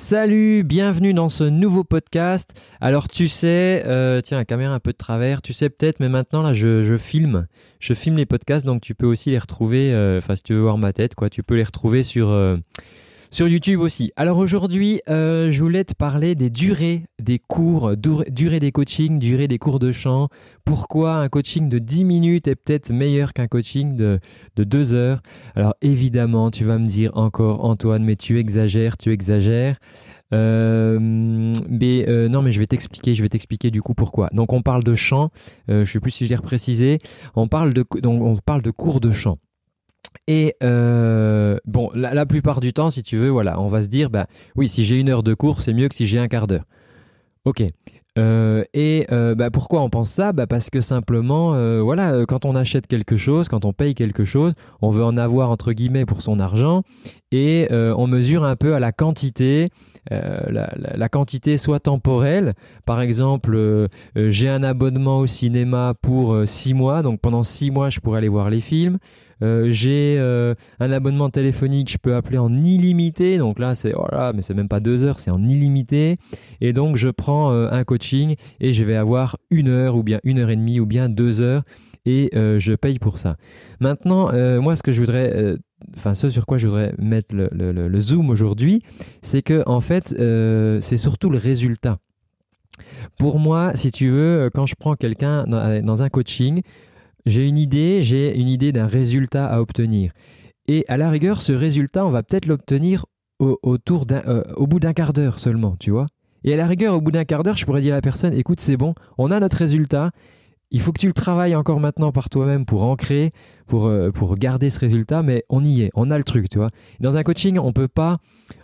Salut, bienvenue dans ce nouveau podcast. Alors tu sais, euh, tiens la caméra un peu de travers, tu sais peut-être, mais maintenant là je, filme, je filme les podcasts, donc tu peux aussi les retrouver, euh, enfin si tu veux voir ma tête, quoi, tu peux les retrouver sur, euh, sur YouTube aussi. Alors aujourd'hui, euh, je voulais te parler des durées des cours, durée des coachings, durée des cours de chant. Pourquoi un coaching de 10 minutes est peut-être meilleur qu'un coaching de, de 2 heures? Alors évidemment, tu vas me dire encore Antoine, mais tu exagères, tu exagères. Euh, mais euh, non, mais je vais t'expliquer, je vais t'expliquer du coup pourquoi. Donc on parle de chant, je sais plus si je l'ai reprécisé. On parle de cours de chant. Et euh, bon, la, plupart du temps, si tu veux, voilà, on va se dire, bah oui, si j'ai une heure de cours, c'est mieux que si j'ai un quart d'heure. Ok. Euh, et euh, bah, pourquoi on pense ça? Bah Parce que simplement, voilà, quand on achète quelque chose, quand on paye quelque chose, on veut en avoir entre guillemets pour son argent et on mesure un peu à la quantité, la, la, quantité soit temporelle. Par exemple, j'ai un abonnement au cinéma pour six mois, donc pendant six mois, je pourrais aller voir les films. Euh, j'ai euh, un abonnement téléphonique, je peux appeler en illimité. Donc là, c'est voilà, mais c'est même pas deux heures, c'est en illimité. Et donc, je prends euh, un coaching et je vais avoir une heure ou bien une heure et demie ou bien deux heures et je paye pour ça. Maintenant, moi, ce que je voudrais, enfin, ce sur quoi je voudrais mettre le, zoom aujourd'hui, c'est que en fait, c'est surtout le résultat. Pour moi, si tu veux, quand je prends quelqu'un dans, un coaching, j'ai une idée, j'ai une idée d'un résultat à obtenir. Et à la rigueur, ce résultat, on va peut-être l'obtenir au, autour euh, au bout d'un quart d'heure seulement, tu vois. Et à la rigueur, au bout d'un quart d'heure, je pourrais dire à la personne, écoute, c'est bon, on a notre résultat, il faut que tu le travailles encore maintenant par toi-même pour ancrer, pour, euh, pour garder ce résultat, mais on y est, on a le truc, tu vois. Dans un coaching, on peut pas,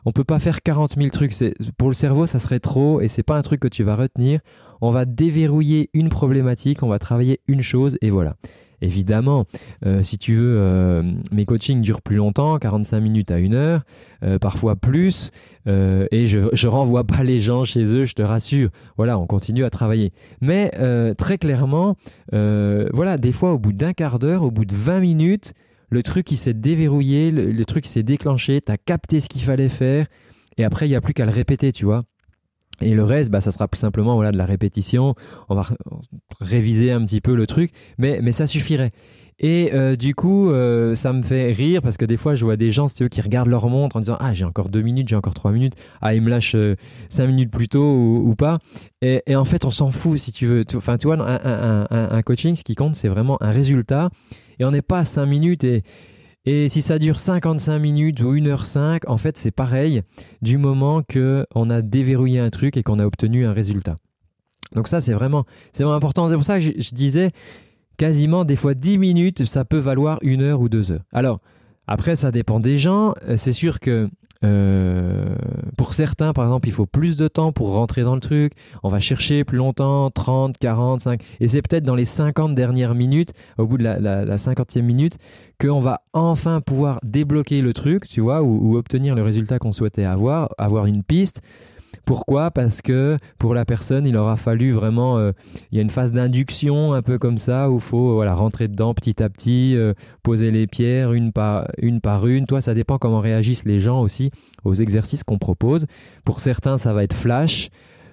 on peut pas faire 40 000 trucs. Pour le cerveau, ça serait trop et c'est pas un truc que tu vas retenir. On va déverrouiller une problématique, on va travailler une chose et voilà. Évidemment, euh, si tu veux, euh, mes coachings durent plus longtemps, 45 minutes à une heure, euh, parfois plus, et je, renvoie pas les gens chez eux, je te rassure. Voilà, on continue à travailler. Mais très clairement, voilà, des fois au bout d'un quart d'heure, au bout de 20 minutes, le truc qui s'est déverrouillé, le, le truc s'est déclenché, tu as capté ce qu'il fallait faire, et après il n'y a plus qu'à le répéter, tu vois. Et le reste, bah, ça sera simplement voilà, de la répétition. On va réviser un petit peu le truc, mais, mais ça suffirait. Et euh, du coup, euh, ça me fait rire parce que des fois, je vois des gens qui regardent leur montre en disant Ah, j'ai encore deux minutes, j'ai encore trois minutes. Ah, ils me lâchent euh, cinq minutes plus tôt ou, pas. Et, en fait, on s'en fout si tu veux. Enfin, tu vois, un, un, coaching, ce qui compte, c'est vraiment un résultat. Et on n'est pas à cinq minutes et et si ça dure 55 minutes ou 1h05, en fait, c'est pareil du moment qu'on a déverrouillé un truc et qu'on a obtenu un résultat. Donc ça, c'est vraiment, vraiment important. C'est pour ça que je, je, disais quasiment des fois 10 minutes, ça peut valoir une heure ou deux heures. Alors, après, ça dépend des gens. Euh, c'est sûr que euh, pour certains, par exemple, il faut plus de temps pour rentrer dans le truc. On va chercher plus longtemps, 30, 40, 5. Et c'est peut-être dans les 50 dernières minutes, au bout de la, la, 50e minute, qu'on va enfin pouvoir débloquer le truc, tu vois, ou obtenir le résultat qu'on souhaitait avoir, avoir une piste. Pourquoi? Parce que pour la personne, il aura fallu vraiment. Euh, il y a une phase d'induction un peu comme ça où il faut voilà, rentrer dedans petit à petit, euh, poser les pierres une par, une par une. Toi, ça dépend comment réagissent les gens aussi aux exercices qu'on propose. Pour certains, ça va être flash.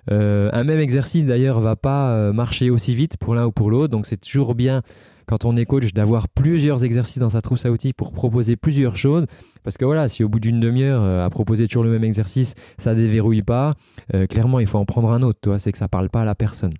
Euh, un même exercice d'ailleurs va pas marcher aussi vite pour l'un ou pour l'autre, donc c'est toujours bien quand on est coach d'avoir plusieurs exercices dans sa trousse à outils pour proposer plusieurs choses. Parce que voilà, si au bout d'une demi-heure euh, à proposer toujours le même exercice, ça déverrouille pas, euh, clairement il faut en prendre un autre, c'est que ça parle pas à la personne.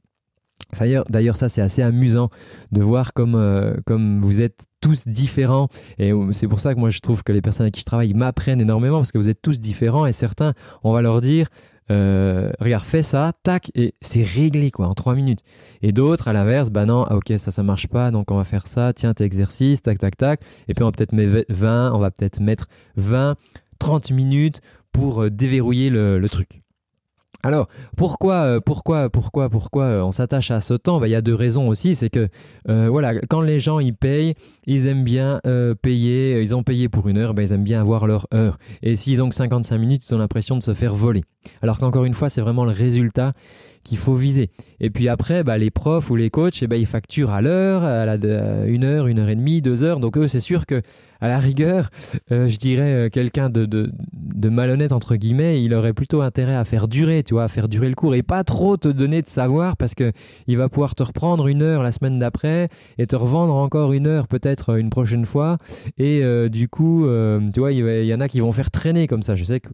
D'ailleurs, ça c'est assez amusant de voir comme, euh, comme vous êtes tous différents. Et c'est pour ça que moi je trouve que les personnes avec qui je travaille m'apprennent énormément parce que vous êtes tous différents et certains, on va leur dire euh, regarde, fais ça, tac, et c'est réglé quoi, en 3 minutes. Et d'autres, à l'inverse, bah non, ah, ok, ça, ça marche pas, donc on va faire ça, tiens, tes exercices, tac, tac, tac. Et puis on va peut-être mettre 20, on va peut-être mettre 20, 30 minutes pour euh, déverrouiller le truc. Alors, pourquoi, euh, pourquoi, pourquoi, pourquoi euh, on s'attache à ce temps? Bah, Il y a deux raisons aussi. C'est que, euh, voilà, quand les gens ils payent, ils aiment bien payer. Ils ont payé pour une heure, bah, ils aiment bien avoir leur heure. Et s'ils ont que 55 minutes, ils ont l'impression de se faire voler. Alors qu'encore une fois, c'est vraiment le résultat qu'il faut viser. Et puis après, bah, les profs ou les coachs, eh ben, ils facturent à l'heure, à la, une heure, une heure et demie, deux heures. Donc eux, c'est sûr que à la rigueur, euh, je dirais euh, quelqu'un de, de, malhonnête entre guillemets, il aurait plutôt intérêt à faire durer, tu vois, à faire durer le cours et pas trop te donner de savoir parce que il va pouvoir te reprendre une heure la semaine d'après et te revendre encore une heure peut-être une prochaine fois. Et euh, du coup, tu vois, il y, en a qui vont faire traîner comme ça. Je sais que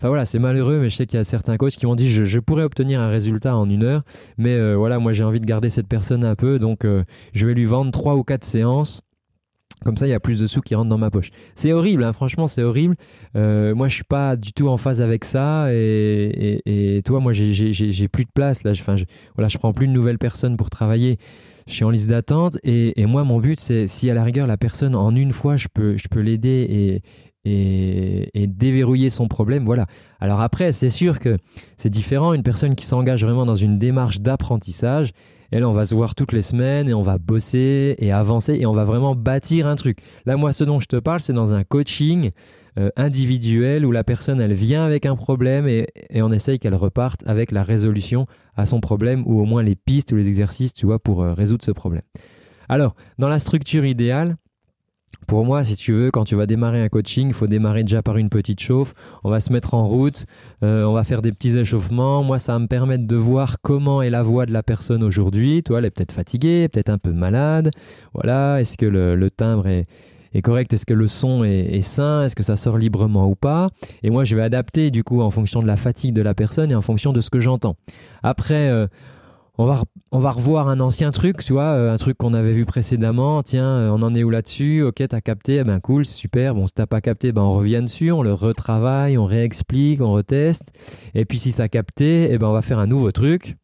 Enfin voilà, c'est malheureux, mais je sais qu'il y a certains coachs qui m'ont dit je, pourrais obtenir un résultat en une heure, mais voilà, moi j'ai envie de garder cette personne un peu, donc je vais lui vendre trois ou quatre séances comme ça, il y a plus de sous qui rentrent dans ma poche. C'est horrible, hein, franchement, c'est horrible. Euh, moi, je suis pas du tout en phase avec ça. Et, toi, moi, j'ai plus de place. Là, je, je, prends plus de nouvelles personnes pour travailler. Je suis en liste d'attente. Et, moi, mon but, c'est si à la rigueur, la personne, en une fois, je peux, je peux l'aider et, déverrouiller son problème. Voilà. Alors après, c'est sûr que c'est différent. Une personne qui s'engage vraiment dans une démarche d'apprentissage, et là, on va se voir toutes les semaines et on va bosser et avancer et on va vraiment bâtir un truc. Là, moi, ce dont je te parle, c'est dans un coaching euh, individuel où la personne, elle vient avec un problème et, on essaye qu'elle reparte avec la résolution à son problème ou au moins les pistes ou les exercices, tu vois, pour euh, résoudre ce problème. Alors, dans la structure idéale, pour moi, si tu veux, quand tu vas démarrer un coaching, il faut démarrer déjà par une petite chauffe. On va se mettre en route, euh, on va faire des petits échauffements. Moi, ça va me permettre de voir comment est la voix de la personne aujourd'hui. Toi, elle est peut-être fatiguée, peut-être un peu malade. Voilà, est-ce que le, timbre est, correct? Est-ce que le son est, sain? Est-ce que ça sort librement ou pas? Et moi, je vais adapter du coup en fonction de la fatigue de la personne et en fonction de ce que j'entends. Après, euh, on va, on va revoir un ancien truc, tu vois, euh, un truc qu'on avait vu précédemment. Tiens, euh, on en est où là-dessus? Ok, t'as capté, eh ben cool, super. Bon, si t'as pas capté, ben on revient dessus, on le retravaille, on réexplique, on reteste. Et puis si ça a capté, eh ben on va faire un nouveau truc.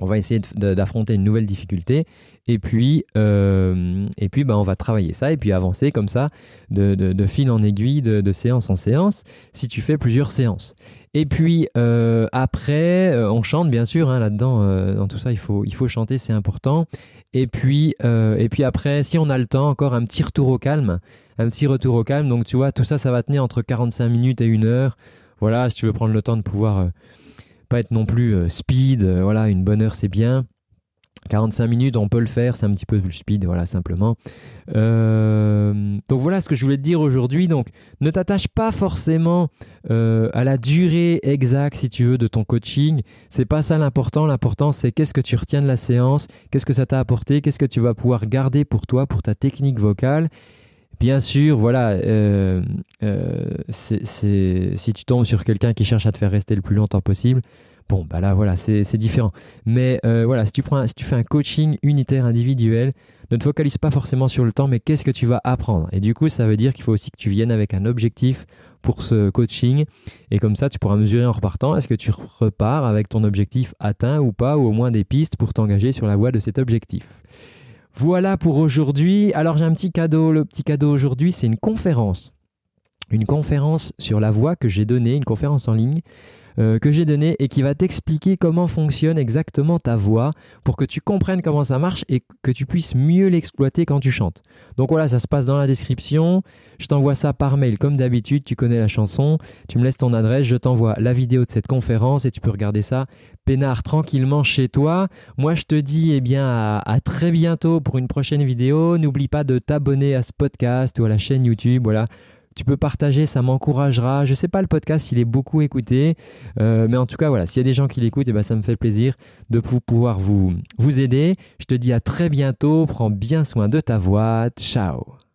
On va essayer d'affronter une nouvelle difficulté et puis, euh, et puis bah, on va travailler ça et puis avancer comme ça de, fil en aiguille, de, séance en séance, si tu fais plusieurs séances. Et puis euh, après, euh, on chante bien sûr, hein, là-dedans, dans tout ça, il faut, il faut chanter, c'est important. Et puis, et puis après, si on a le temps, encore un petit retour au calme, un petit retour au calme. Donc tu vois, tout ça, ça va tenir entre 45 minutes et une heure. Voilà, si tu veux prendre le temps de pouvoir être non plus speed, voilà, une bonne heure c'est bien. 45 minutes, on peut le faire, c'est un petit peu plus speed, voilà, simplement. Euh, donc voilà ce que je voulais te dire aujourd'hui. Donc ne t'attache pas forcément euh, à la durée exacte, si tu veux, de ton coaching. C'est pas ça l'important. L'important, c'est qu'est-ce que tu retiens de la séance, qu'est-ce que ça t'a apporté, qu'est-ce que tu vas pouvoir garder pour toi, pour ta technique vocale. Bien sûr, voilà, euh, si tu tombes sur quelqu'un qui cherche à te faire rester le plus longtemps possible, Bon, bah là, voilà, c'est différent. Mais euh, voilà, si tu, prends si tu fais un coaching unitaire individuel, ne te focalise pas forcément sur le temps, mais qu'est-ce que tu vas apprendre? Et du coup, ça veut dire qu'il faut aussi que tu viennes avec un objectif pour ce coaching. Et comme ça, tu pourras mesurer en repartant, est-ce que tu repars avec ton objectif atteint ou pas, ou au moins des pistes pour t'engager sur la voie de cet objectif. Voilà pour aujourd'hui. Alors j'ai un petit cadeau. Le petit cadeau aujourd'hui, c'est une conférence. Une conférence sur la voie que j'ai donnée, une conférence en ligne euh, que j'ai donné et qui va t'expliquer comment fonctionne exactement ta voix pour que tu comprennes comment ça marche et que tu puisses mieux l'exploiter quand tu chantes. Donc voilà, ça se passe dans la description. Je t'envoie ça par mail comme d'habitude. Tu connais la chanson. Tu me laisses ton adresse. Je t'envoie la vidéo de cette conférence et tu peux regarder ça peinard tranquillement chez toi. Moi, je te dis eh bien à, à très bientôt pour une prochaine vidéo. N'oublie pas de t'abonner à ce podcast ou à la chaîne YouTube. Voilà tu peux partager, ça m'encouragera. Je sais pas le podcast, il est beaucoup écouté, euh, mais en tout cas voilà, s'il y a des gens qui l'écoutent, eh ben, ça me fait plaisir de pouvoir vous, vous aider. Je te dis à très bientôt, prends bien soin de ta voix, ciao